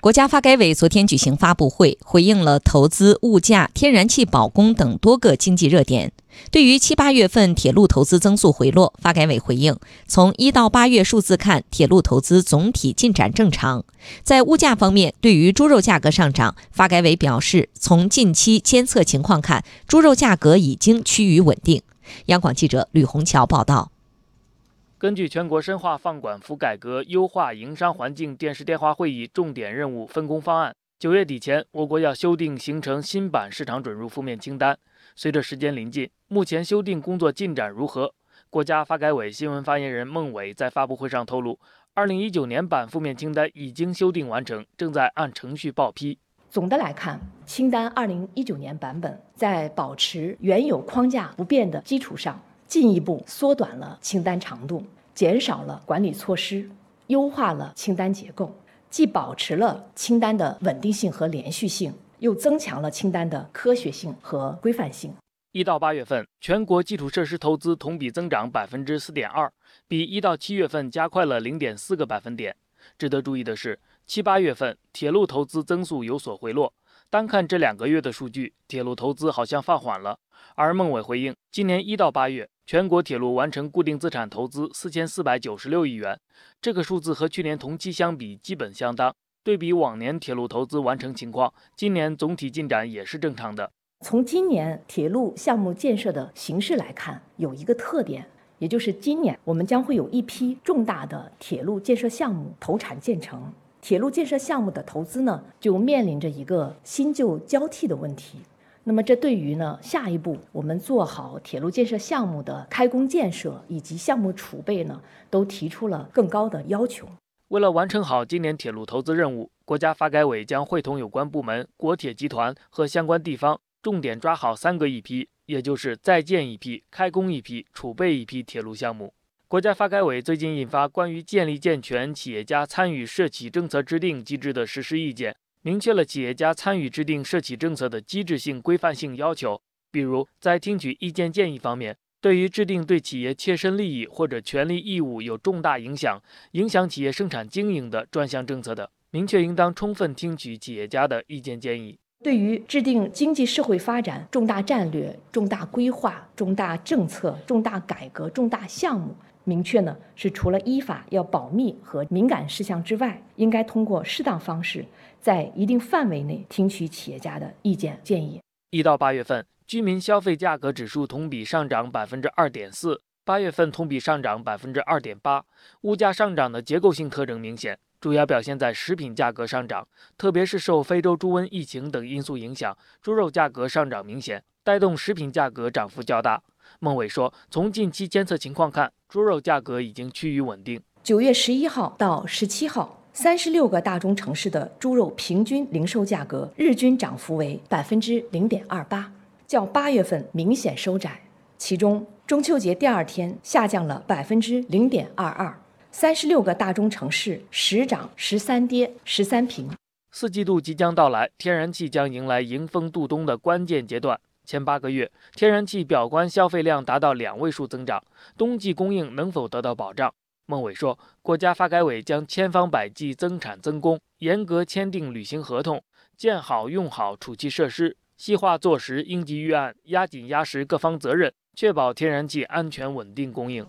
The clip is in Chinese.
国家发改委昨天举行发布会，回应了投资、物价、天然气保供等多个经济热点。对于七八月份铁路投资增速回落，发改委回应：从一到八月数字看，铁路投资总体进展正常。在物价方面，对于猪肉价格上涨，发改委表示，从近期监测情况看，猪肉价格已经趋于稳定。央广记者吕红桥报道。根据全国深化放管服改革、优化营商环境电视电话会议重点任务分工方案，九月底前，我国要修订形成新版市场准入负面清单。随着时间临近，目前修订工作进展如何？国家发改委新闻发言人孟伟在发布会上透露，二零一九年版负面清单已经修订完成，正在按程序报批。总的来看，清单二零一九年版本在保持原有框架不变的基础上。进一步缩短了清单长度，减少了管理措施，优化了清单结构，既保持了清单的稳定性和连续性，又增强了清单的科学性和规范性。一到八月份，全国基础设施投资同比增长百分之四点二，比一到七月份加快了零点四个百分点。值得注意的是，七八月份铁路投资增速有所回落。单看这两个月的数据，铁路投资好像放缓了。而孟伟回应，今年一到八月，全国铁路完成固定资产投资四千四百九十六亿元，这个数字和去年同期相比基本相当。对比往年铁路投资完成情况，今年总体进展也是正常的。从今年铁路项目建设的形势来看，有一个特点，也就是今年我们将会有一批重大的铁路建设项目投产建成。铁路建设项目的投资呢，就面临着一个新旧交替的问题。那么，这对于呢下一步我们做好铁路建设项目的开工建设以及项目储备呢，都提出了更高的要求。为了完成好今年铁路投资任务，国家发改委将会同有关部门、国铁集团和相关地方，重点抓好三个一批，也就是在建一批、开工一批、储备一批铁路项目。国家发改委最近印发关于建立健全企业家参与涉企政策制定机制的实施意见，明确了企业家参与制定涉企政策的机制性、规范性要求。比如，在听取意见建议方面，对于制定对企业切身利益或者权利义务有重大影响、影响企业生产经营的专项政策的，明确应当充分听取企业家的意见建议。对于制定经济社会发展重大战略、重大规划、重大政策、重大改革、重大项目。明确呢，是除了依法要保密和敏感事项之外，应该通过适当方式，在一定范围内听取企业家的意见建议。一到八月份，居民消费价格指数同比上涨百分之二点四，八月份同比上涨百分之二点八。物价上涨的结构性特征明显，主要表现在食品价格上涨，特别是受非洲猪瘟疫情等因素影响，猪肉价格上涨明显，带动食品价格涨幅较大。孟伟说：“从近期监测情况看，猪肉价格已经趋于稳定。九月十一号到十七号，三十六个大中城市的猪肉平均零售价格日均涨幅为百分之零点二八，较八月份明显收窄。其中，中秋节第二天下降了百分之零点二二。三十六个大中城市十涨十三跌十三平。四季度即将到来，天然气将迎来迎风度冬的关键阶段。”前八个月，天然气表观消费量达到两位数增长，冬季供应能否得到保障？孟伟说，国家发改委将千方百计增产增供，严格签订履行合同，建好用好储气设施，细化做实应急预案，压紧压实各方责任，确保天然气安全稳定供应。